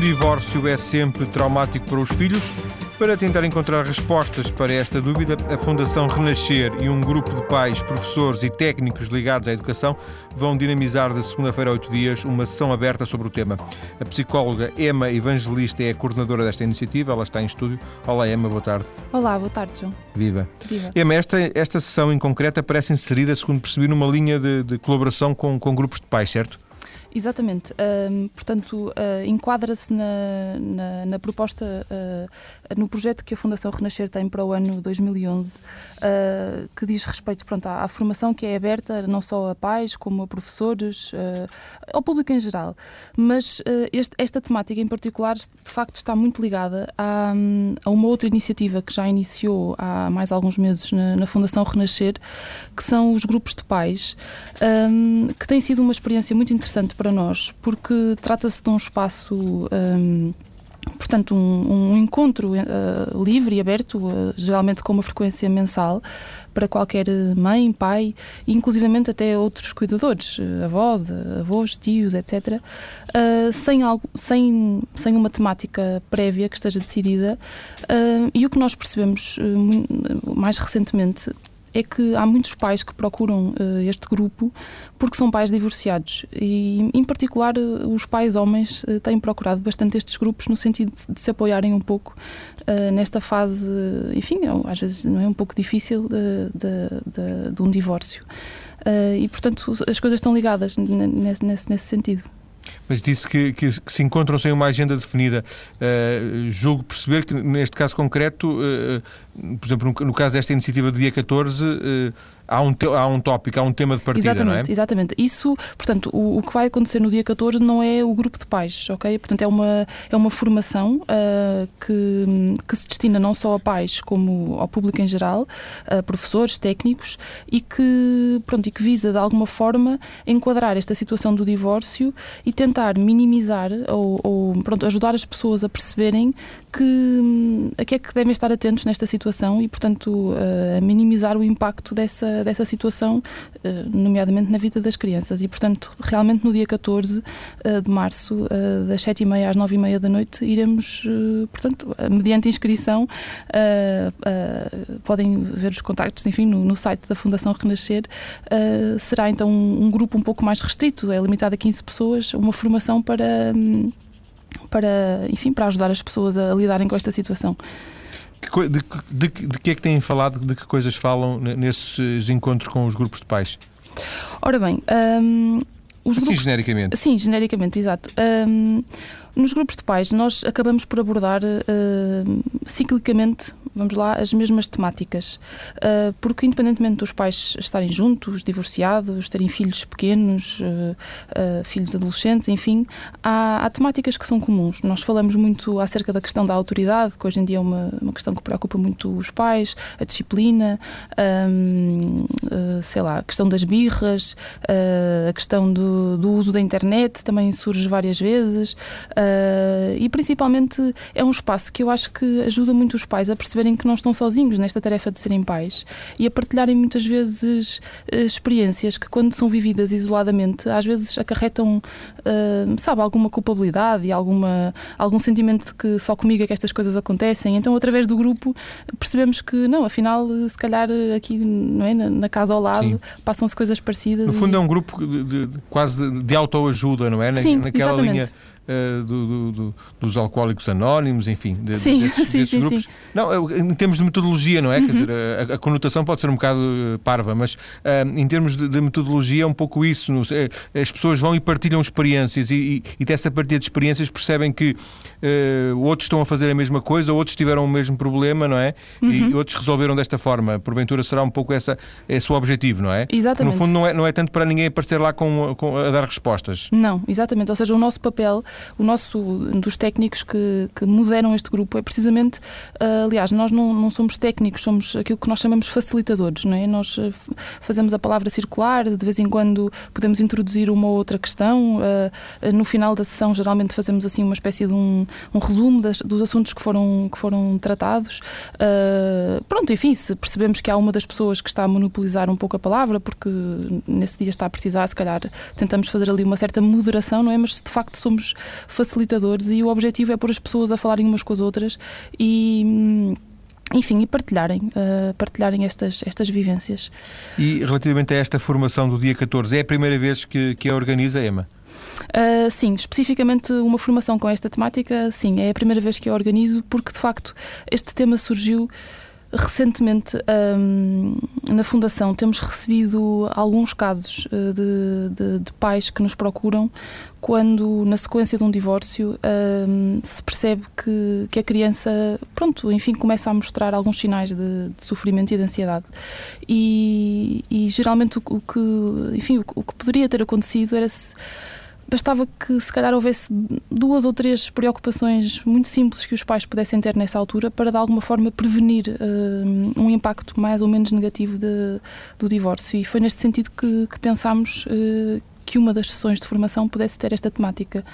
divórcio é sempre traumático para os filhos? Para tentar encontrar respostas para esta dúvida, a Fundação Renascer e um grupo de pais, professores e técnicos ligados à educação vão dinamizar de segunda-feira a oito dias uma sessão aberta sobre o tema. A psicóloga Emma Evangelista é a coordenadora desta iniciativa, ela está em estúdio. Olá Emma, boa tarde. Olá, boa tarde, João. Viva. Viva. Emma, esta, esta sessão em concreto parece inserida, segundo percebi, numa linha de, de colaboração com, com grupos de pais, certo? Exatamente. Um, portanto, uh, enquadra-se na, na, na, proposta, uh, no projeto que a Fundação Renascer tem para o ano 2011, uh, que diz respeito pronto, à, à, formação que é aberta não só a pais, como a professores, ao público em geral. Mas este, esta temática em particular, de facto, está muito ligada a, a, uma outra iniciativa que já iniciou há mais alguns meses na, na Fundação Renascer, que são os grupos de pais, um, que tem sido uma experiência muito interessante para nós, porque trata-se de um espaço. Um, portanto, um, um encontro uh, livre e aberto, uh, geralmente com uma frequência mensal, para qualquer mãe, pai, inclusivamente até outros cuidadores, uh, avós, avós, tios, etc., sem, algo, sem, sem uma temática prévia que esteja decidida. e o que nós percebemos mais recentemente é que há muitos pais que procuram uh, este grupo porque são pais divorciados e, em particular, uh, os pais homens uh, têm procurado bastante estes grupos no sentido de, de se apoiarem um pouco nesta fase, enfim, às vezes não é um pouco difícil de, de, de, um divórcio. e, portanto, as coisas estão ligadas nesse, nesse sentido mas disse que, que, que, se encontram sem uma agenda definida. Uh, julgo perceber que, neste caso concreto, uh, por exemplo, no, no, caso desta iniciativa do dia 14, uh, há um, há um tópico, há um tema de partida, exatamente, não é? Exatamente. Isso, portanto, o, o, que vai acontecer no dia 14 não é o grupo de pais, ok? Portanto, é uma, é uma formação que, que se destina não só a pais como ao público em geral, a professores, técnicos, e que, pronto, e que visa, de alguma forma, enquadrar esta situação do divórcio e tentar minimizar ou, ou pronto, ajudar as pessoas a perceberem que a que é que devem estar atentos nesta situação e, portanto, uh, a minimizar o impacto dessa dessa, situação, eh, nomeadamente na vida das crianças. E, portanto, realmente no dia 14 eh, de março, eh, das 7h30 às 9h30 da noite, iremos, portanto, mediante inscrição, podem ver os contactos, enfim, no, no site da Fundação Renascer. Será então um grupo um pouco mais restrito, é limitado a 15 pessoas, uma formação para para, enfim, para ajudar as pessoas a lidarem com esta situação. De, de, de, que é que têm falado, de que coisas falam nesses encontros com os grupos de pais? Ora bem, um, os assim, grupos, genericamente. Sim, genericamente, exato. Um, nos grupos de pais, nós acabamos por abordar uh, ciclicamente vamos lá, as mesmas temáticas. Uh, porque, independentemente dos pais estarem juntos, divorciados, terem filhos pequenos, uh, filhos adolescentes, enfim, há, há, temáticas que são comuns. Nós falamos muito acerca da questão da autoridade, que hoje em dia é uma, uma questão que preocupa muito os pais, a disciplina, um, sei lá, a questão das birras, a questão do, do, uso da internet também surge várias vezes. E, principalmente, é um espaço que eu acho que ajuda muito os pais a perceber perceberem que não estão sozinhos nesta tarefa de serem pais e a partilharem muitas vezes eh, experiências que, quando são vividas isoladamente, às vezes acarretam, uh, sabe, alguma culpabilidade e alguma, algum sentimento de que só comigo é que estas coisas acontecem. Então, através do grupo, percebemos que, não, afinal, se calhar aqui não é, na, na casa ao lado passam-se coisas parecidas. No fundo, e... é um grupo de, de, quase de, de autoajuda, não é? Na, Sim, naquela exatamente. linha uh, do, do, do, dos alcoólicos anónimos, enfim, de, sim, desses, sim, desses sim, grupos. Sim. Não, em termos de metodologia, não é? Uhum. Quer dizer, a, a, conotação pode ser um bocado eh, parva, mas uh, em termos de, de, metodologia é um pouco isso. No, as pessoas vão e partilham experiências e, e, e dessa partilha de experiências percebem que uh, outros estão a fazer a mesma coisa, outros tiveram o mesmo problema, não é? Uhum. E outros resolveram desta forma. Porventura será um pouco essa, esse o objetivo, não é? Exatamente. No fundo, não é, não é tanto para ninguém aparecer lá com, com, a dar respostas. Não, exatamente. Ou seja, o nosso papel, o nosso dos técnicos que, que moderam este grupo é precisamente, uh, aliás, nós não, não somos técnicos, somos aquilo que nós chamamos facilitadores, não é? Nós uh, fazemos a palavra circular, de vez em quando podemos introduzir uma ou outra questão, uh, no final da sessão geralmente fazemos assim uma espécie de um, um resumo das, dos assuntos que foram, que foram tratados. pronto, enfim, se percebemos que há uma das pessoas que está a monopolizar um pouco a palavra, porque nesse dia está a precisar, se calhar tentamos fazer ali uma certa moderação, não é? Mas se de facto somos facilitadores e o objetivo é pôr as pessoas a falarem umas com as outras e hum, enfim, e partilharem, uh, partilharem estas, estas vivências. E relativamente a esta formação do dia 14, é a primeira vez que, que a organiza, Emma? Uh, sim, especificamente uma formação com esta temática, sim, é a primeira vez que a organizo, porque de facto este tema surgiu Recentemente, um, na Fundação, temos recebido alguns casos uh, de, de, de, pais que nos procuram quando, na sequência de um divórcio, um, se percebe que, que a criança, pronto, enfim, começa a mostrar alguns sinais de, de sofrimento e de ansiedade. E, e geralmente o, o, que, enfim, o, o que poderia ter acontecido era se bastava que se calhar houvesse duas ou três preocupações muito simples que os pais pudessem ter nessa altura para de alguma forma prevenir uh, um impacto mais ou menos negativo de, do divórcio. E foi neste sentido que, que pensámos uh, que uma das sessões de formação pudesse ter esta temática.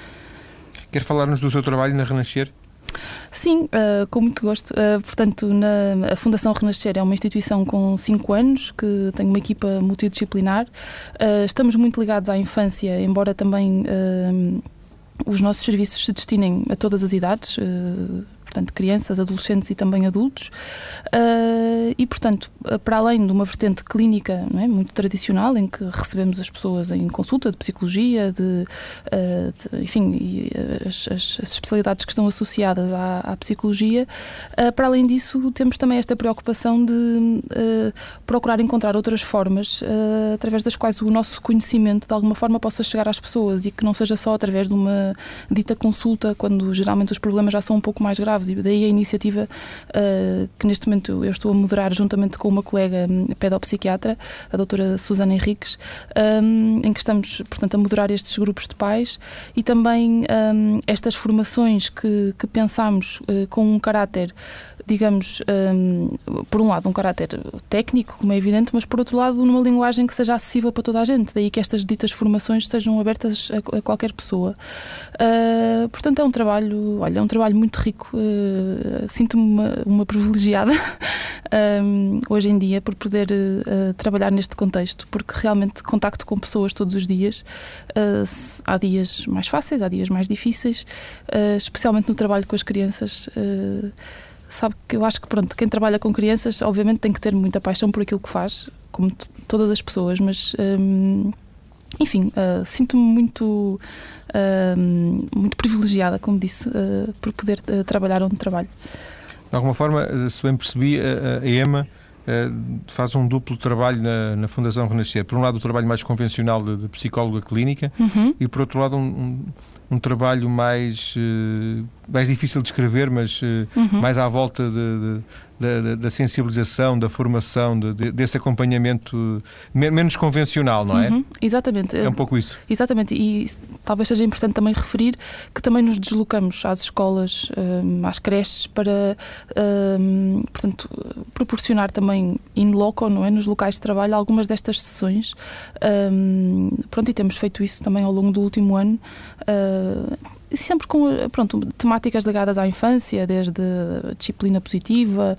Quer falar-nos do seu trabalho na Renascer? Sim, uh, com muito gosto. Uh, portanto, na, a Fundação Renascer é uma instituição com 5 anos, que tem uma equipa multidisciplinar. Uh, estamos muito ligados à infância, embora também os nossos serviços se destinem a todas as idades portanto, crianças, adolescentes e também adultos. Uh, e, portanto, para além de uma vertente clínica é, muito tradicional, em que recebemos as pessoas em consulta de psicologia, de, uh, de enfim, as, as, especialidades que estão associadas à, à psicologia, uh, para além disso, temos também esta preocupação de procurar encontrar outras formas através das quais o nosso conhecimento de alguma forma possa chegar às pessoas e que não seja só através de uma dita consulta, quando geralmente os problemas já são um pouco mais graves e daí a iniciativa uh, que neste momento eu estou a moderar juntamente com uma colega hum, pedopsiquiatra, a doutora Susana Henriques, um, em que estamos, portanto, a moderar estes grupos de pais e também um, estas formações que, que pensamos uh, com um caráter digamos, um, por um lado, um caráter técnico, como é evidente, mas por outro lado, numa linguagem que seja acessível para toda a gente. Daí que estas ditas formações sejam abertas a, a qualquer pessoa. Uh, portanto, é um trabalho, olha, é um trabalho muito rico. Uh, Sinto-me uma, uma, privilegiada um, hoje em dia por poder uh, trabalhar neste contexto, porque realmente contacto com pessoas todos os dias. há dias mais fáceis, há dias mais difíceis, especialmente no trabalho com as crianças sabe que eu acho que pronto, quem trabalha com crianças obviamente tem que ter muita paixão por aquilo que faz, como todas as pessoas, mas hum, enfim, uh, sinto-me muito, uh, muito privilegiada, como disse, uh, por poder trabalhar onde trabalho. De alguma forma, se bem percebi, a, a EMA faz um duplo trabalho na, na, Fundação Renascer. Por um lado, o trabalho mais convencional de, de psicóloga clínica uhum. e, por outro lado, um, um, um trabalho mais, mais difícil de escrever, mas uhum. mais à volta de, de da, da, sensibilização, da formação, de, desse acompanhamento menos convencional, não é? Uhum, exatamente. É um pouco isso. Exatamente, e talvez seja importante também referir que também nos deslocamos às escolas, hum, às creches, para, hum, portanto, proporcionar também in loco, não é? Nos locais de trabalho, algumas destas sessões. Hum, pronto, e temos feito isso também ao longo do último ano sempre com pronto, temáticas ligadas à infância, desde disciplina positiva,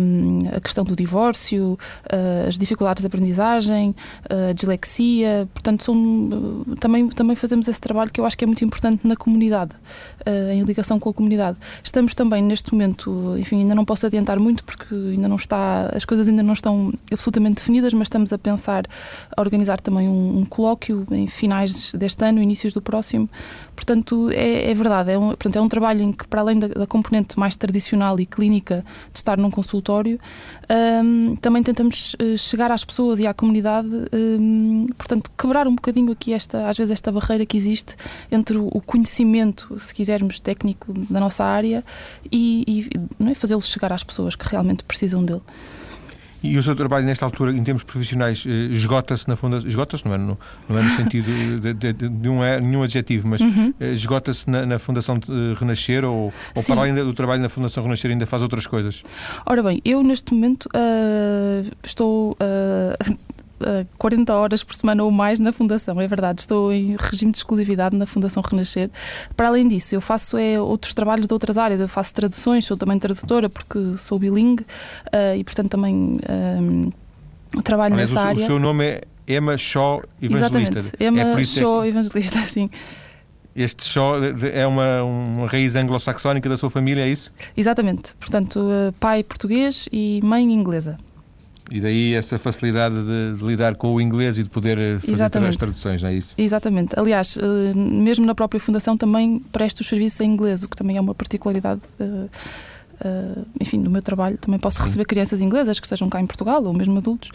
um, a questão do divórcio, uh, as dificuldades de aprendizagem, uh, a dislexia. Portanto, são, também, também fazemos esse trabalho que eu acho que é muito importante na comunidade, uh, em ligação com a comunidade. Estamos também neste momento, enfim, ainda não posso adiantar muito porque ainda não está, as coisas ainda não estão absolutamente definidas, mas estamos a pensar a organizar também um, um colóquio em finais deste ano, inícios do próximo. Portanto, é, é verdade, é um, portanto, é um trabalho em que, para além da, da, componente mais tradicional e clínica de estar num consultório, um, também tentamos eh, chegar às pessoas e à comunidade, um, portanto, quebrar um bocadinho aqui esta, às vezes, esta barreira que existe entre o conhecimento, se quisermos, técnico da nossa área e, e é, fazê-lo chegar às pessoas que realmente precisam dele. E o seu trabalho, nesta altura, em termos profissionais, eh, esgota-se na Fundação. Esgota-se, não é no, não é no sentido de, de, de, de um, é, nenhum adjetivo, mas uhum. Eh, esgota-se na, na, Fundação Renascer ou, ou para além do trabalho na Fundação Renascer ainda faz outras coisas? Ora bem, eu neste momento uh, estou. Uh, 40 horas por semana ou mais na Fundação, é verdade. Estou em regime de exclusividade na Fundação Renascer. Para além disso, eu faço é, outros trabalhos de outras áreas. Eu faço traduções, sou também tradutora porque sou bilingue uh, e, portanto, também um, trabalho Aliás, nessa o, área. O seu nome é Emma Shaw Evangelista. Exatamente, Emma é Shaw Evangelista, sim. Este só é uma, uma raiz anglo-saxónica da sua família, é isso? Exatamente. Portanto, pai português e mãe inglesa. E daí essa facilidade de, de, lidar com o inglês e de poder eh, fazer Exatamente. as traduções, não é isso? Exatamente. Aliás, uh, mesmo na própria Fundação também presto os serviços em inglês, o que também é uma particularidade uh, enfim, no meu trabalho também posso receber crianças inglesas que estejam cá em Portugal ou mesmo adultos.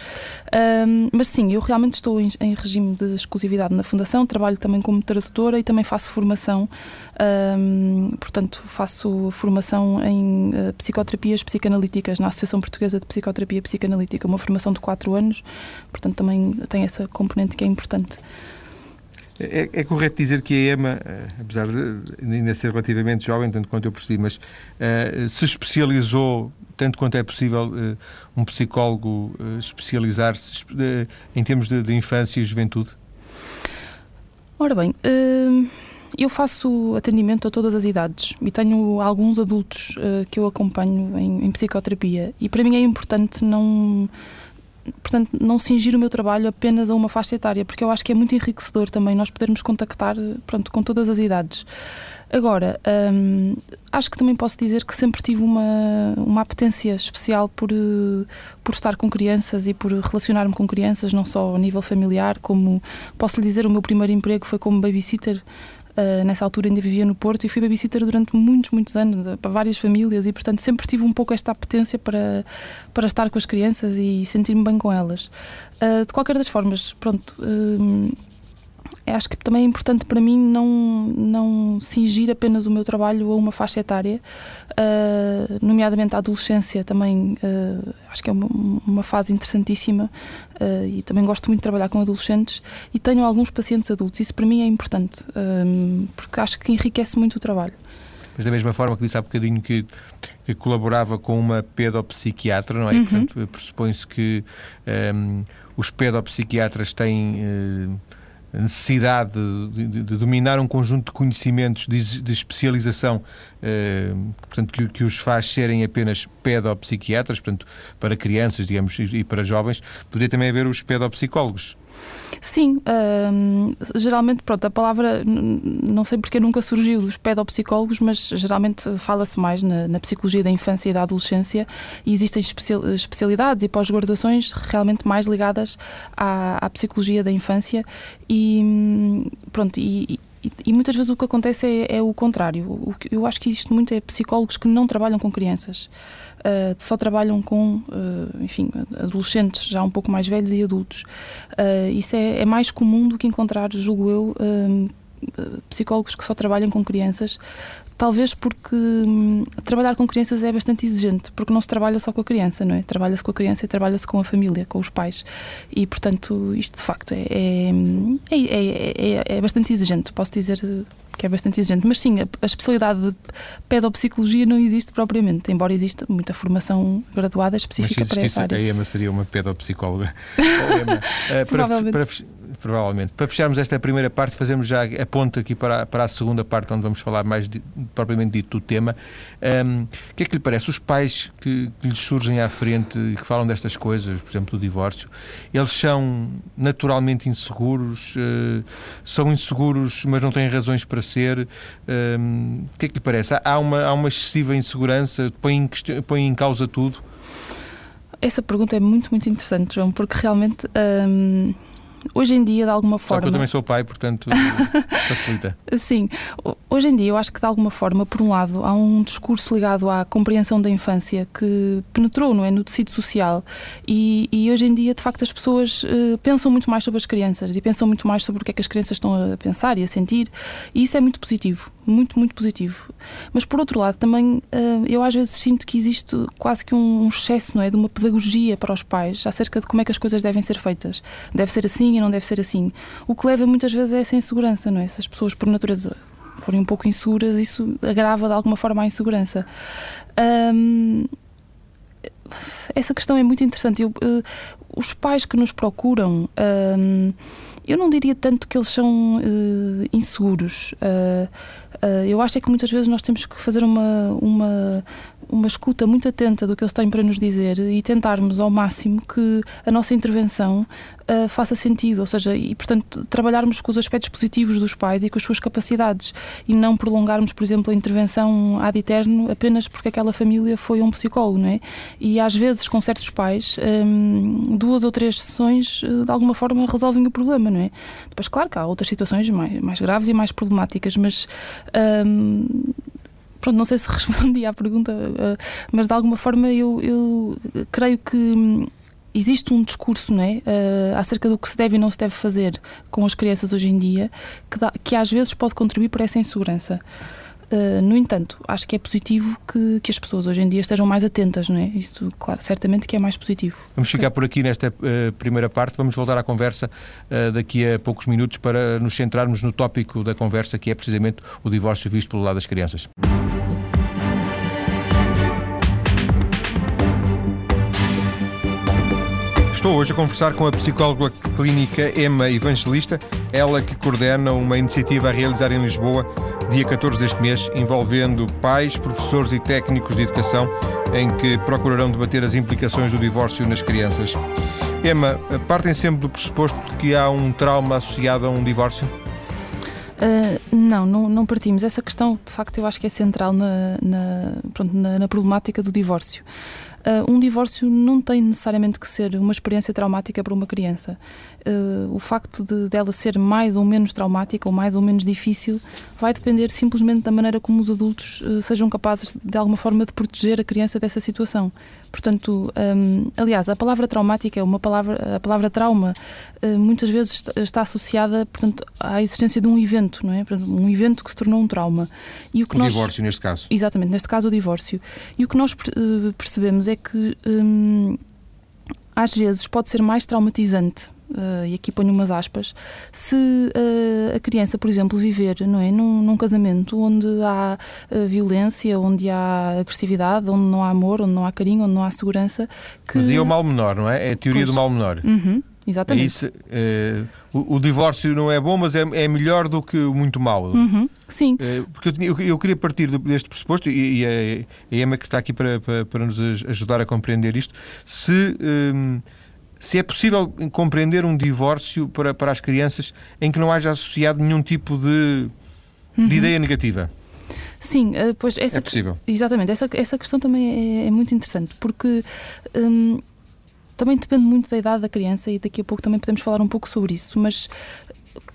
Uh, mas sim, eu realmente estou em, em, regime de exclusividade na Fundação, trabalho também como tradutora e também faço formação, uh, portanto, faço formação em uh, psicoterapias psicanalíticas na Associação Portuguesa de Psicoterapia Psicanalítica, uma formação de 4 anos, portanto, também tem essa componente que é importante. É, é, correto dizer que a EMA, eh, apesar de ainda ser relativamente jovem, tanto quanto eu percebi, mas uh, se especializou, tanto quanto é possível, uh, um psicólogo uh, especializar-se em termos de, de, infância e juventude? Ora bem, eu faço atendimento a todas as idades e tenho alguns adultos que eu acompanho em, em psicoterapia e para mim é importante não portanto, não cingir o meu trabalho apenas a uma faixa etária, porque eu acho que é muito enriquecedor também nós podermos contactar pronto, com todas as idades. Agora, hum, acho que também posso dizer que sempre tive uma, uma apetência especial por, por estar com crianças e por relacionar-me com crianças, não só a nível familiar, como posso lhe dizer, o meu primeiro emprego foi como babysitter Uh, nessa altura ainda vivia no Porto e fui babysitter durante muitos, muitos anos, para várias famílias e, portanto, sempre tive um pouco esta apetência para, para estar com as crianças e sentir-me bem com elas. Uh, de qualquer das formas, pronto. Uh, acho que também é importante para mim não, não cingir apenas o meu trabalho a uma faixa etária, uh, nomeadamente a adolescência também, uh, acho que é uma, uma fase interessantíssima uh, e também gosto muito de trabalhar com adolescentes e tenho alguns pacientes adultos, isso para mim é importante, porque acho que enriquece muito o trabalho. Mas da mesma forma que disse há bocadinho que, que colaborava com uma pedopsiquiatra, não é? Uhum. Portanto, pressupõe-se que um, os pedopsiquiatras têm a necessidade de, de, de, dominar um conjunto de conhecimentos de, de especialização eh, portanto, que, que, os faz serem apenas pedopsiquiatras, portanto, para crianças, digamos, e, e para jovens, poderia também haver os pedopsicólogos. Sim, uh, geralmente, pronto, a palavra não sei porque nunca surgiu dos pedopsicólogos, mas geralmente fala-se mais na, na, psicologia da infância e da adolescência e existem especial, especialidades e pós-graduações realmente mais ligadas à, à, psicologia da infância e pronto, e, e, e, muitas vezes o que acontece é, é o contrário. O que eu acho que existe muito é psicólogos que não trabalham com crianças uh, só trabalham com, uh, enfim, adolescentes já um pouco mais velhos e adultos. Uh, isso é, é, mais comum do que encontrar, julgo eu, psicólogos que só trabalham com crianças, talvez porque hum, trabalhar com crianças é bastante exigente, porque não se trabalha só com a criança, não é? Trabalha-se com a criança e trabalha-se com a família, com os pais. E, portanto, isto de facto é, é, é, é bastante exigente, posso dizer que é bastante exigente. Mas sim, a, a, especialidade de pedopsicologia não existe propriamente, embora exista muita formação graduada específica Mas se para essa área. A EMA seria uma pedopsicóloga. EMA, uh, Provavelmente. Para, para, provavelmente. Para fecharmos esta primeira parte, fazemos já a ponta aqui para, para a segunda parte, onde vamos falar mais de, propriamente dito do tema. O que é que lhe parece? Os pais que, que lhes surgem à frente e que falam destas coisas, por exemplo, do divórcio, eles são naturalmente inseguros, uh, são inseguros, mas não têm razões para ser. O que é que lhe parece? Há uma, há uma excessiva insegurança, põe em, põe em causa tudo? Essa pergunta é muito, muito interessante, João, porque realmente. Um hoje em dia, de alguma forma. eu também sou pai, portanto, facilita. Sim, hoje em dia eu acho que de alguma forma, por um lado, há um discurso ligado à compreensão da infância que penetrou não é, no tecido social e, e hoje em dia, de facto, as pessoas uh, pensam muito mais sobre as crianças e pensam muito mais sobre o que é que as crianças estão a pensar e a sentir e isso é muito positivo muito, muito positivo. Mas por outro lado, também uh, eu às vezes sinto que existe quase que um excesso não é, de uma pedagogia para os pais acerca de como é que as coisas devem ser feitas. Deve ser assim e não deve ser assim. O que leva muitas vezes a essa insegurança, não é? Se as pessoas, por natureza, forem um pouco inseguras, isso agrava de alguma forma a insegurança. Um, essa questão é muito interessante. Eu, uh, os pais que nos procuram. Um, eu não diria tanto que eles são uh, inseguros. Uh, uh, eu acho é que muitas vezes nós temos que fazer uma, uma, uma escuta muito atenta do que eles têm para nos dizer e tentarmos ao máximo que a nossa intervenção uh, faça sentido, ou seja, e portanto trabalharmos com os aspectos positivos dos pais e com as suas capacidades e não prolongarmos, por exemplo, a intervenção ad eterno apenas porque aquela família foi um psicólogo, não é? E às vezes com certos pais um, duas ou três sessões de alguma forma resolvem o problema, não é? Depois, claro que há outras situações mais, mais graves e mais problemáticas, mas um, pronto, não sei se respondi à pergunta, uh, mas de alguma forma eu, eu creio que hum, existe um discurso né, uh, acerca do que se deve e não se deve fazer com as crianças hoje em dia que, dá, que às vezes pode contribuir para essa insegurança. Uh, no entanto, acho que é positivo que, que, as pessoas hoje em dia estejam mais atentas, não é? Isso, claro, certamente que é mais positivo. Vamos ficar por aqui nesta uh, primeira parte, vamos voltar à conversa uh, daqui a poucos minutos para nos centrarmos no tópico da conversa que é precisamente o divórcio visto pelo lado das crianças. Estou hoje a conversar com a psicóloga clínica Emma Evangelista, ela que coordena uma iniciativa a realizar em Lisboa, dia 14 deste mês, envolvendo pais, professores e técnicos de educação, em que procurarão debater as implicações do divórcio nas crianças. Emma, partem sempre do pressuposto de que há um trauma associado a um divórcio? Uh, não, não, não, partimos. Essa questão, de facto, eu acho que é central na, na, pronto, na, na problemática do divórcio. Uh, um divórcio não tem necessariamente que ser uma experiência traumática para uma criança. Uh, o facto de dela ser mais ou menos traumática ou mais ou menos difícil vai depender simplesmente da maneira como os adultos uh, sejam capazes de alguma forma de proteger a criança dessa situação. Portanto, um, aliás, a palavra traumática é uma palavra, a palavra trauma muitas vezes está associada, portanto, à existência de um evento, não é? Um evento que se tornou um trauma. E o que o nós... divórcio neste caso. Exatamente, neste caso o divórcio. E o que nós percebemos é que hum, às vezes pode ser mais traumatizante Uh, e aqui ponho umas aspas, se uh, a criança, por exemplo, viver não é, num, num casamento onde há uh, violência, onde há agressividade, onde não há amor, onde não há carinho, onde não há segurança. Que... Mas aí é o mal menor, não é? É a teoria pois. do mal menor. Uhum. Exatamente. É isso, uh, o, o, divórcio não é bom, mas é, é melhor do que muito mau. Uhum. Sim. Porque eu, eu, eu, queria partir deste pressuposto, e, e a, a Emma que está aqui para, para, para, nos ajudar a compreender isto, se, um, se é possível compreender um divórcio para, para as crianças em que não haja associado nenhum tipo de, uhum. de ideia negativa. Sim, eh, pois essa, é possível. Exatamente, essa, essa questão também é, é muito interessante, porque hum, também depende muito da idade da criança e daqui a pouco também podemos falar um pouco sobre isso, mas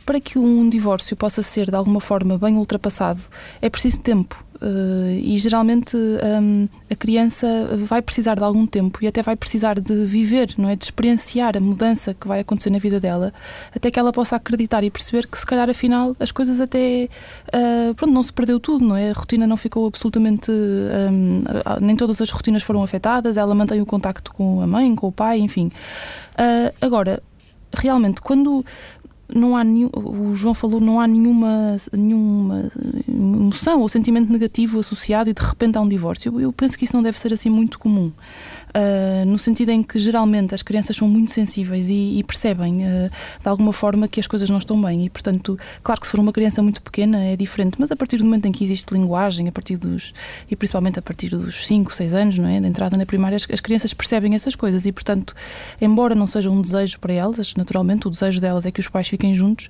para que um divórcio possa ser de alguma forma bem ultrapassado, é preciso tempo. Uh, e geralmente um, a criança vai precisar de algum tempo e até vai precisar de viver, não é, de experienciar a mudança que vai acontecer na vida dela, até que ela possa acreditar e perceber que se calhar afinal as coisas até uh, pronto não se perdeu tudo, não é? A rotina não ficou absolutamente um, nem todas as rotinas foram afetadas, ela mantém o contacto com a mãe, com o pai, enfim. Uh, agora realmente quando não há o João falou, não há nenhuma, nenhuma emoção ou sentimento negativo associado e de repente há um divórcio. Eu penso que isso não deve ser assim muito comum uh, no sentido em que geralmente as crianças são muito sensíveis e, e percebem uh, de alguma forma que as coisas não estão bem. E, portanto, claro que se for uma criança muito pequena é diferente, mas a partir do momento em que existe linguagem, a partir dos. e principalmente a partir dos 5, 6 anos, não é? Da entrada na primária, as, as crianças percebem essas coisas e, portanto, embora não seja um desejo para elas, naturalmente o desejo delas é que os pais fiquem juntos.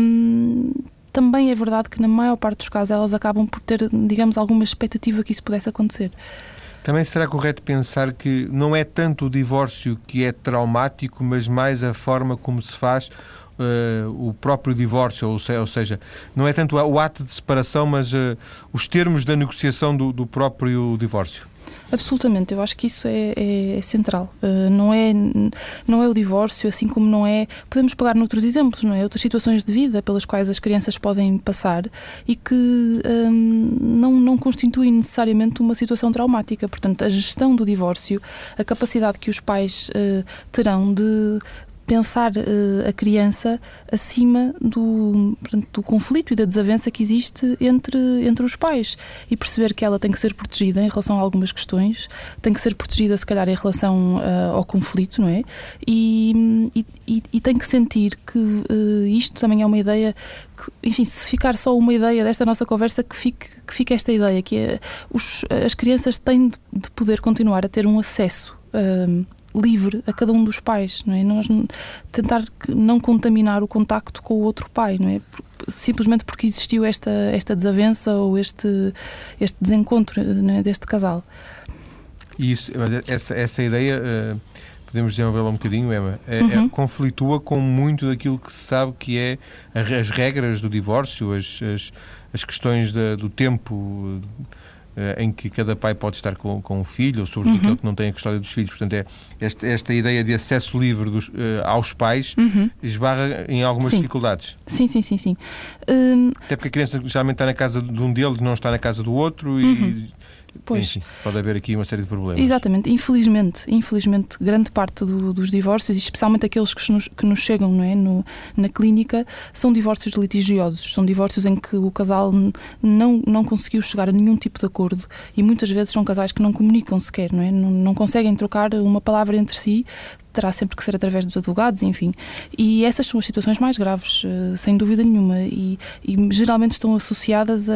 Um, também é verdade que na maior parte dos casos elas acabam por ter, digamos, alguma expectativa que isso pudesse acontecer. Também será correto pensar que não é tanto o divórcio que é traumático, mas mais a forma como se faz uh, o próprio divórcio, ou, se, ou, seja, não é tanto o ato de separação, mas uh, os termos da negociação do, do próprio divórcio. Absolutamente, eu acho que isso é, é, é central. Uh, não, é, não é o divórcio, assim como não é. Podemos pegar noutros exemplos, não é? Outras situações de vida pelas quais as crianças podem passar e que um, não, não constituem necessariamente uma situação traumática. Portanto, a gestão do divórcio, a capacidade que os pais uh, terão de pensar uh, a criança acima do, portanto, do conflito e da desavença que existe entre, entre os pais e perceber que ela tem que ser protegida em relação a algumas questões, tem que ser protegida, se calhar, em relação uh, ao conflito, não é? E, e, e, tem que sentir que uh, isto também é uma ideia que, enfim, se ficar só uma ideia desta nossa conversa, que fique, que fique esta ideia, que é, os, as crianças têm de, de poder continuar a ter um acesso livre a cada um dos pais, não é? Nós tentar não contaminar o contacto com o outro pai, não é? Simplesmente porque existiu esta, esta desavença ou este, este desencontro é? deste casal. Isso, essa, essa ideia, uh, podemos desenvolvê-la um bocadinho, Emma, é, é uhum. é, conflitua com muito daquilo que se sabe que é as regras do divórcio, as, as, as questões da, do tempo em que cada pai pode estar com, com um filho, ou sobretudo uhum. aquele que não tem a custódia dos filhos. Portanto, é esta, esta ideia de acesso livre dos, uh, aos pais uhum. esbarra em algumas sim. dificuldades. Sim, sim, sim, sim. Um... Até porque a criança geralmente está na casa de um deles, não está na casa do outro uhum. E Pois. Enfim, pode haver aqui uma série de problemas. Exatamente. Infelizmente, infelizmente grande parte do, dos divórcios, especialmente aqueles que nos, que nos chegam não é, no, na clínica, são divórcios litigiosos. São divórcios em que o casal não, não conseguiu chegar a nenhum tipo de acordo e muitas vezes são casais que não comunicam sequer, não é? Não, não conseguem trocar uma palavra entre si terá sempre que ser através dos advogados, enfim. E essas são as situações mais graves, eh, sem dúvida nenhuma, e, e geralmente estão associadas a,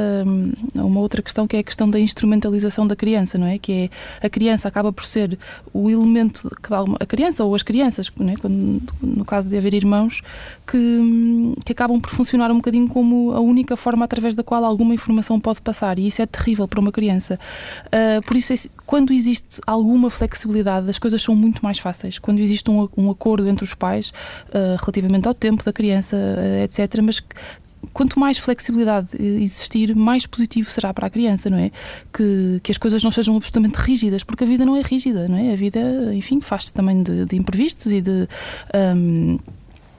a, uma outra questão que é a questão da instrumentalização da criança, não é? Que é a criança acaba por ser o elemento que dá uma, a criança ou as crianças, é? Quando, no caso de haver irmãos, que, que acabam por funcionar um bocadinho como a única forma através da qual alguma informação pode passar, e isso é terrível para uma criança. Uh, por isso, quando existe alguma flexibilidade, as coisas são muito mais fáceis. Quando existe um, um acordo entre os pais uh, relativamente ao tempo da criança, uh, etc. Mas quanto mais flexibilidade existir, mais positivo será para a criança, não é? Que, que as coisas não sejam absolutamente rígidas, porque a vida não é rígida, não é? A vida, enfim, faz-se também de, de, imprevistos e de. Um,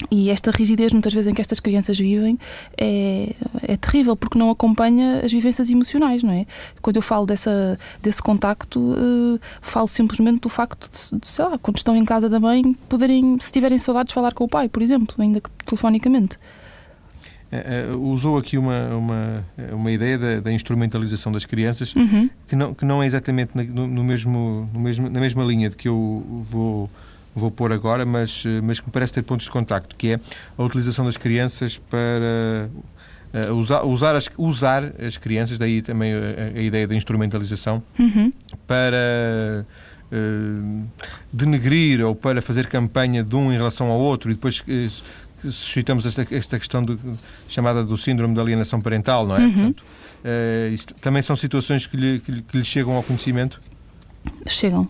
e esta rigidez, muitas vezes, em que estas crianças vivem, é, é terrível, porque não acompanha as vivências emocionais, não é? Quando eu falo dessa, desse contacto, uh, falo simplesmente do facto de, de, sei lá, quando estão em casa da mãe, poderem, se tiverem saudades, falar com o pai, por exemplo, ainda que telefonicamente. Uh, usou aqui uma, uma, uma ideia da, da instrumentalização das crianças uhum. que, não, que não é exatamente no, no, mesmo, no mesmo, na mesma linha de que eu vou vou pôr agora, mas, eh, mas que me parece ter pontos de contacto, que é a utilização das crianças para uh, usar, usar, as, usar as crianças, daí também a, a ideia da instrumentalização, uhum. para uh, denegrir ou para fazer campanha de um em relação ao outro e depois uh, suscitamos esta, esta questão do, chamada do síndrome da alienação parental, não é? Uhum. Portanto, isto, também são situações que lhe, que lhe, que lhe chegam ao conhecimento? Chegam.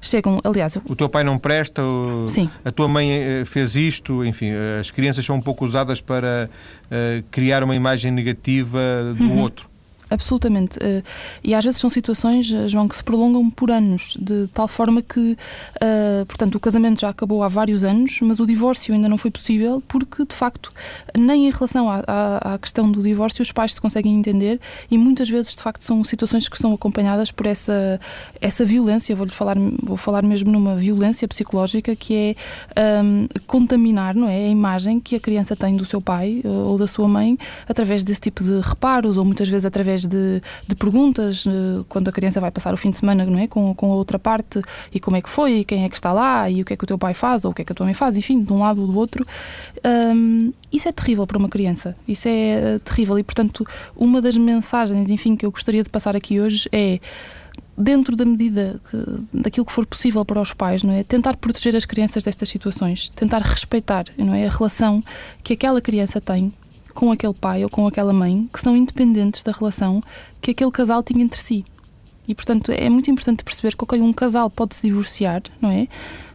Chegam, aliás. O teu pai não presta, o, Sim. a tua mãe eh, fez isto, enfim, as crianças são um pouco usadas para uh, criar uma imagem negativa do uhum. outro absolutamente. Eh, e às vezes são situações, eh, João, que se prolongam por anos, de tal forma que, uh, portanto, o casamento já acabou há vários anos, mas o divórcio ainda não foi possível, porque, de facto, nem em relação à, à, à questão do divórcio os pais se conseguem entender e muitas vezes, de facto, são situações que são acompanhadas por essa, essa violência, vou-lhe falar, vou falar mesmo numa violência psicológica que é um, contaminar, não é, a imagem que a criança tem do seu pai ou da sua mãe através desse tipo de reparos ou muitas vezes através através de, de perguntas, eh, quando a criança vai passar o fim de semana não é? com, com a outra parte, e como é que foi, e quem é que está lá, e o que é que o teu pai faz, ou o que é que a tua mãe faz, enfim, de um lado ou do outro. Um, isso é terrível para uma criança, isso é uh, terrível, e portanto, uma das mensagens, enfim, que eu gostaria de passar aqui hoje é dentro da medida que, daquilo que for possível para os pais, não é? Tentar proteger as crianças destas situações, tentar respeitar, não é, a relação que aquela criança tem com aquele pai ou com aquela mãe que são independentes da relação que aquele casal tinha entre si. E, portanto, é muito importante perceber que okay, um casal pode se divorciar, não é?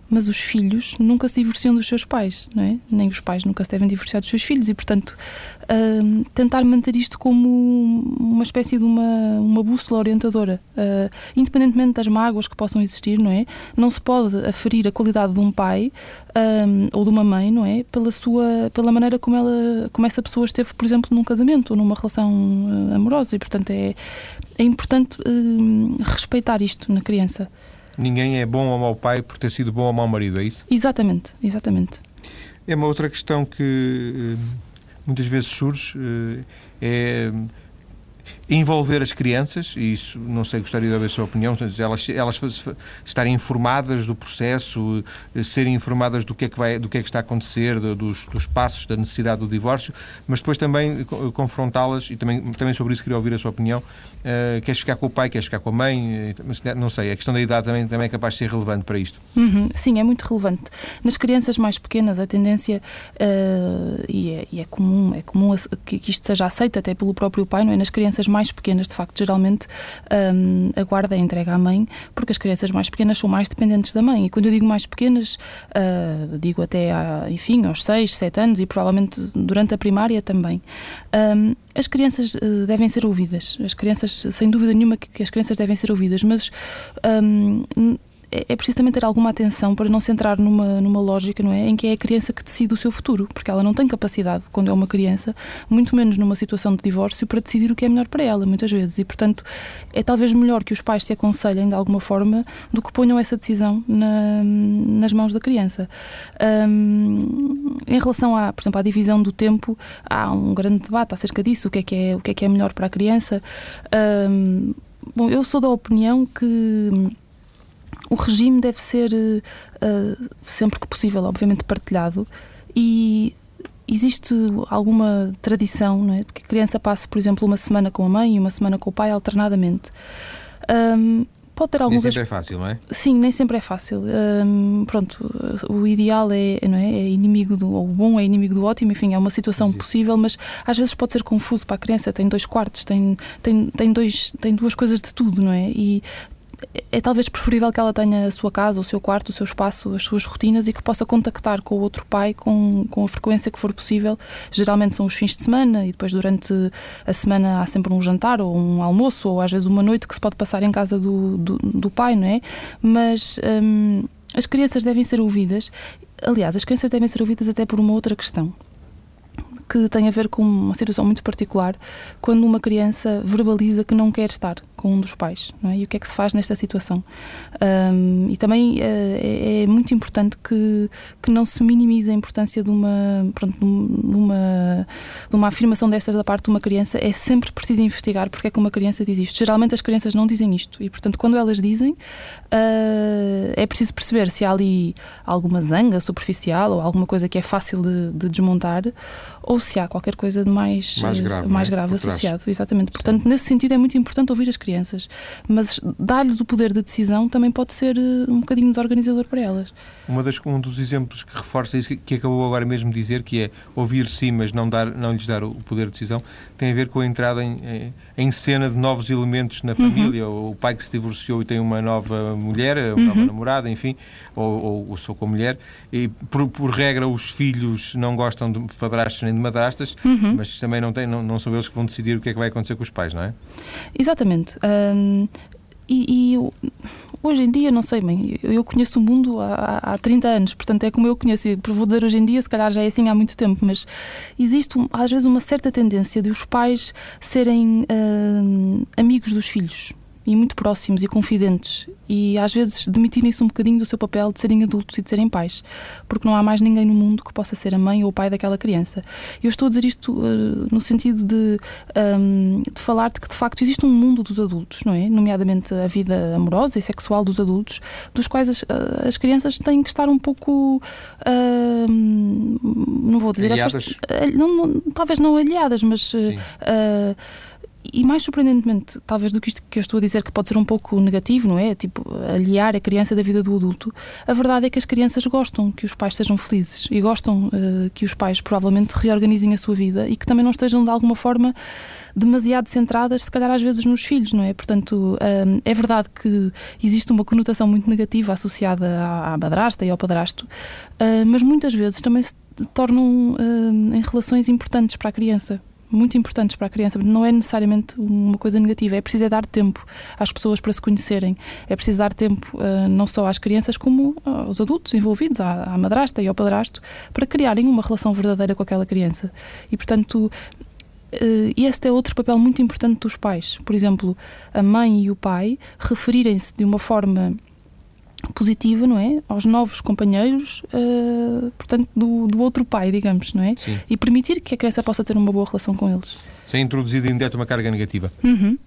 Mas os filhos nunca se divorciam dos seus pais, não é? Nem os pais nunca se devem divorciar dos seus filhos e, portanto, uh, tentar manter isto como uma espécie de uma, uma bússola orientadora, uh, independentemente das mágoas que possam existir, não é? Não se pode aferir a qualidade de um pai ou de uma mãe, não é? Pela sua, pela maneira como ela, como essa pessoa esteve, por exemplo, num casamento ou numa relação uh, amorosa e, portanto, é, é importante respeitar isto na criança. Ninguém é bom ou mau pai por ter sido bom ou mau marido, é isso? Exatamente, exatamente. É uma outra questão que eh, muitas vezes surge, é envolver as crianças, e isso não sei, gostaria de ouvir a sua opinião, elas, elas estarem informadas do processo, eh, serem informadas do que é que, vai, do que, é que está a acontecer, dos, dos passos, da necessidade do divórcio, mas depois também confrontá-las, e também, também sobre isso queria ouvir a sua opinião, uh, quer ficar com o pai, quer ficar com a mãe, mas não sei, a questão da idade também, também é capaz de ser relevante para isto. Uhum, sim, é muito relevante. Nas crianças mais pequenas, a tendência, uh, e, é, e, é, comum, é comum que, que isto seja aceito até pelo próprio pai, não é? Nas crianças mais mais pequenas, de facto, geralmente um, a guarda é entregue à mãe, porque as crianças mais pequenas são mais dependentes da mãe. E quando eu digo mais pequenas, uh, digo até, enfim, aos 6, 7 anos e provavelmente durante a primária também. Um, as crianças uh, devem ser ouvidas. As crianças, sem dúvida nenhuma, que, que as crianças devem ser ouvidas, mas um, é, é preciso também ter alguma atenção para não se entrar numa, numa lógica, não é? Em que é a criança que decide o seu futuro, porque ela não tem capacidade, quando é uma criança, muito menos numa situação de divórcio, para decidir o que é melhor para ela, muitas vezes. E, portanto, é talvez melhor que os pais se aconselhem de alguma forma do que ponham essa decisão na, nas mãos da criança. Um, em relação, à, por exemplo, à divisão do tempo, há um grande debate acerca disso, o que é que é, o que é, que é melhor para a criança. Um, bom, eu sou da opinião que o regime deve ser, uh, sempre que possível, obviamente, partilhado e existe alguma tradição, não é? Que a criança passe, por exemplo, uma semana com a mãe e uma semana com o pai alternadamente. Um, pode ter alguns. Nem sempre é fácil, não é? Sim, nem sempre é fácil. Um, pronto, o ideal é, não é? é inimigo do. ou o bom é inimigo do ótimo, enfim, é uma situação Sim. possível, mas às vezes pode ser confuso para a criança. Tem dois quartos, tem, tem, tem, dois, tem duas coisas de tudo, não é? E é talvez preferível que ela tenha a sua casa, o seu quarto, o seu espaço, as suas rotinas e que possa contactar com o outro pai com, com a frequência que for possível. Geralmente são os fins de semana e depois durante a semana há sempre um jantar ou um almoço ou às vezes uma noite que se pode passar em casa do, do, do pai, não é? Mas hum, as crianças devem ser ouvidas. Aliás, as crianças devem ser ouvidas até por uma outra questão que tem a ver com uma situação muito particular, quando uma criança verbaliza que não quer estar com um dos pais. É? E o que é que se faz nesta situação? Um, e também uh, é, é, muito importante que, que não se minimize a importância de uma, pronto, numa, de uma afirmação destas da parte de uma criança. É sempre preciso investigar porque é que uma criança diz isto. Geralmente as crianças não dizem isto e, portanto, quando elas dizem, uh, é preciso perceber se há ali alguma zanga superficial ou alguma coisa que é fácil de, de desmontar ou se há qualquer coisa de mais, mais grave, mais é? grave associado. Exatamente. Portanto, Sim. nesse sentido é muito importante ouvir as crianças, mas dar-lhes o poder de decisão também pode ser eh, um bocadinho desorganizador para elas. Uma das, um dos exemplos que reforça isso que acabou agora mesmo de dizer, que é ouvir sim, mas não, dar, não lhes dar o poder de decisão, tem a ver com a entrada em, em cena de novos elementos na uhum. família. Uhum. O pai que se divorciou e tem uma nova mulher, uma uhum. nova namorada, enfim, ou, ou, ou sou com a mulher, e por, por, regra os filhos não gostam de padrastos nem de madrastas, uhum. mas também não, tem, não, não são eles que vão decidir o que é que vai acontecer com os pais, não é? Exatamente. Um, e, e hoje em dia, não sei, mãe, eu conheço o mundo há, há 30 anos, portanto é como eu conheço. E vou dizer hoje em dia, se calhar já é assim há muito tempo, mas existe às vezes uma certa tendência de os pais serem amigos dos filhos e muito próximos e confidentes e às vezes demitirem-se um bocadinho do seu papel de serem adultos e de serem pais, porque não há mais ninguém no mundo que possa ser a mãe ou o pai daquela criança. Eu estou a dizer isto uh, no sentido de, um, de falar de que de facto existe um mundo dos adultos, não é? Nomeadamente a vida amorosa e sexual dos adultos, dos quais as, uh, as crianças têm que estar um pouco, uh, não vou dizer, aliadas. Não, não, talvez não aliadas, mas e mais surpreendentemente, talvez do que isto que eu estou a dizer, que pode ser um pouco negativo, não é? Tipo, aliar a criança da vida do adulto, a verdade é que as crianças gostam que os pais sejam felizes e gostam uh, que os pais provavelmente reorganizem a sua vida e que também não estejam de alguma forma demasiado centradas, se calhar às vezes nos filhos, não é? Portanto, um, é verdade que existe uma conotação muito negativa associada à, à madrasta e ao padrasto, uh, mas muitas vezes também se tornam uh, em relações importantes para a criança muito importantes para a criança. Não é necessariamente uma coisa negativa, é preciso é dar tempo às pessoas para se conhecerem, é preciso dar tempo uh, não só às crianças como aos adultos envolvidos, à, à madrasta e ao padrasto, para criarem uma relação verdadeira com aquela criança. E, portanto, Uh, este é outro papel muito importante dos pais. Por exemplo, a mãe e o pai referirem-se de uma forma positiva, não é? Aos novos companheiros, uh, portanto, do, do outro pai, digamos, não é? Sim. E permitir que a criança possa ter uma boa relação com eles. Sem introduzir em direto uma carga negativa. Uhum.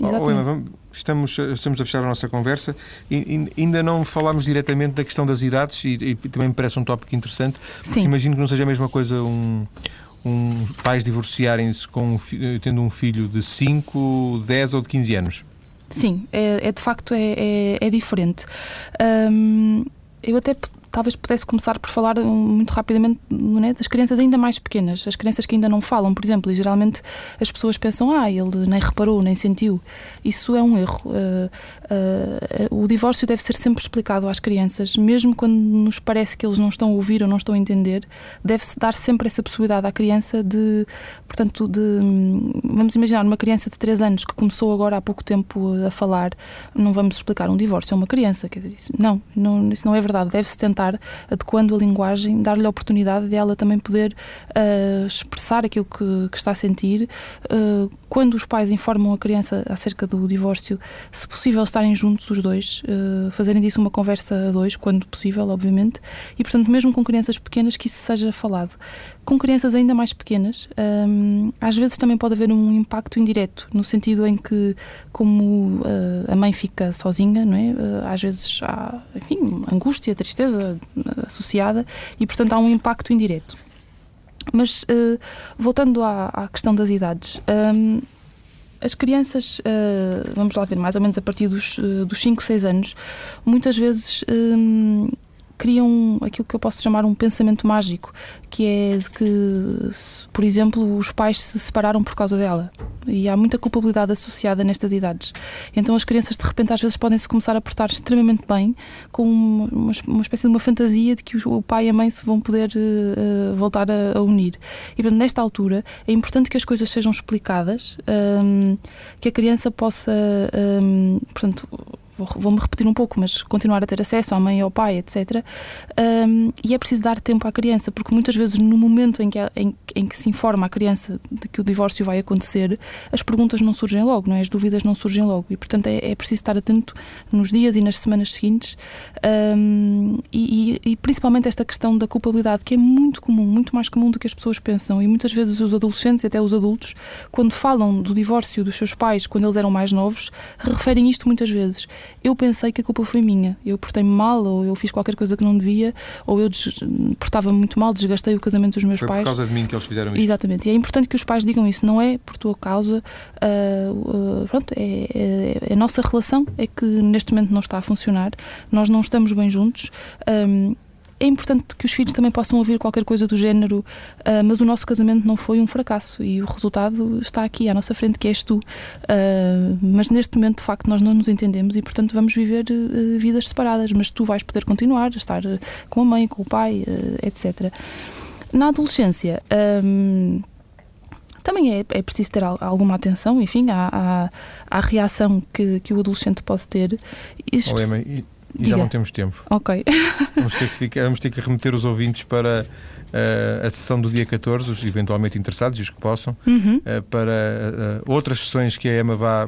Oh, Emma, vamos, estamos, estamos a fechar a nossa conversa e, ainda não falámos diretamente da questão das idades e, e também me parece um tópico interessante, porque Sim. imagino que não seja a mesma coisa um, um pais divorciarem-se com, tendo um filho de 5, 10 ou de 15 anos. Sim, é, é de facto é, é, é diferente. Um, eu até talvez pudesse começar por falar muito rapidamente né, das crianças ainda mais pequenas, as crianças que ainda não falam, por exemplo, e geralmente as pessoas pensam, ah, ele nem reparou, nem sentiu. Isso é um erro. Uh, o divórcio deve ser sempre explicado às crianças, mesmo quando nos parece que eles não estão a ouvir ou não estão a entender, deve-se dar sempre essa possibilidade à criança de, portanto, de, vamos imaginar uma criança de 3 anos que começou agora há pouco tempo a falar, não vamos explicar um divórcio a uma criança, quer dizer, isso, não, não, isso não é verdade, deve-se tentar adequando a linguagem, dar-lhe a oportunidade de ela também poder uh, expressar aquilo que, que, está a sentir. Uh, quando os pais informam a criança acerca do divórcio, se possível, estarem juntos os dois, uh, fazerem disso uma conversa a dois, quando possível, obviamente, e portanto, mesmo com crianças pequenas, que isso seja falado. Com crianças ainda mais pequenas, um, às vezes também pode haver um impacto indireto, no sentido em que, como a mãe fica sozinha, não é? às vezes há, enfim, angústia, tristeza, associada e, portanto, há um impacto indireto. Mas, uh, voltando à, à, questão das idades, um, as crianças, uh, vamos lá ver, mais ou menos a partir dos, uh, dos 5, 6 anos, muitas vezes um, criam aquilo que eu posso chamar um pensamento mágico, que é de que, por exemplo, os pais se separaram por causa dela. E há muita culpabilidade associada nestas idades. Então as crianças, de repente, às vezes podem se começar a portar extremamente bem, com uma, uma espécie de uma fantasia de que o pai e a mãe se vão poder uh, voltar a, a, unir. E, portanto, nesta altura, é importante que as coisas sejam explicadas, um, ehm, que a criança possa, um, ehm, portanto, vou-me repetir um pouco, mas continuar a ter acesso à mãe e ao pai, etc. Um, e é preciso dar tempo à criança, porque muitas vezes no momento em que, em, em, que se informa a criança de que o divórcio vai acontecer, as perguntas não surgem logo, não é? as dúvidas não surgem logo. E, portanto, é, é preciso estar atento nos dias e nas semanas seguintes um, e, e, e, principalmente esta questão da culpabilidade, que é muito comum, muito mais comum do que as pessoas pensam. E muitas vezes os adolescentes e até os adultos, quando falam do divórcio dos seus pais, quando eles eram mais novos, referem isto muitas vezes eu pensei que a culpa foi minha. Eu portei-me mal, ou eu fiz qualquer coisa que não devia, ou eu portava-me muito mal, desgastei o casamento dos meus foi pais. Foi por causa de mim que eles fizeram isso. Exatamente. E é importante que os pais digam isso. Não é por tua causa. Uh, uh, pronto, é, é, é, a nossa relação é que neste momento não está a funcionar. Nós não estamos bem juntos. Um, é importante que os filhos também possam ouvir qualquer coisa do género, uh, mas o nosso casamento não foi um fracasso e o resultado está aqui à nossa frente, que és tu. Uh, mas neste momento, de facto, nós não nos entendemos e, portanto, vamos viver uh, vidas separadas, mas tu vais poder continuar estar com a mãe, com o pai, etc. Na adolescência. Um, também é, é preciso ter alguma atenção, enfim, à, à, à reação que, que o adolescente pode ter. E Diga. já não temos tempo. Ok. Vamos ter que, ficar, vamos ter que remeter os ouvintes para uh, a sessão do dia 14, os eventualmente interessados e os que possam, uhum. uh, para uh, outras sessões que a EMA vá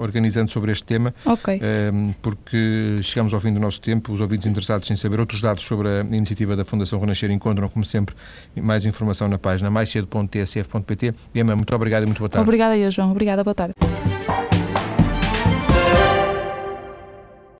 organizando sobre este tema. Ok. porque chegamos ao fim do nosso tempo, os ouvintes interessados em saber outros dados sobre a iniciativa da Fundação Renascer encontram, como sempre, mais informação na página maiscedo.tsf.pt. EMA, muito obrigado e muito boa tarde. Obrigada, João. Obrigada, boa tarde.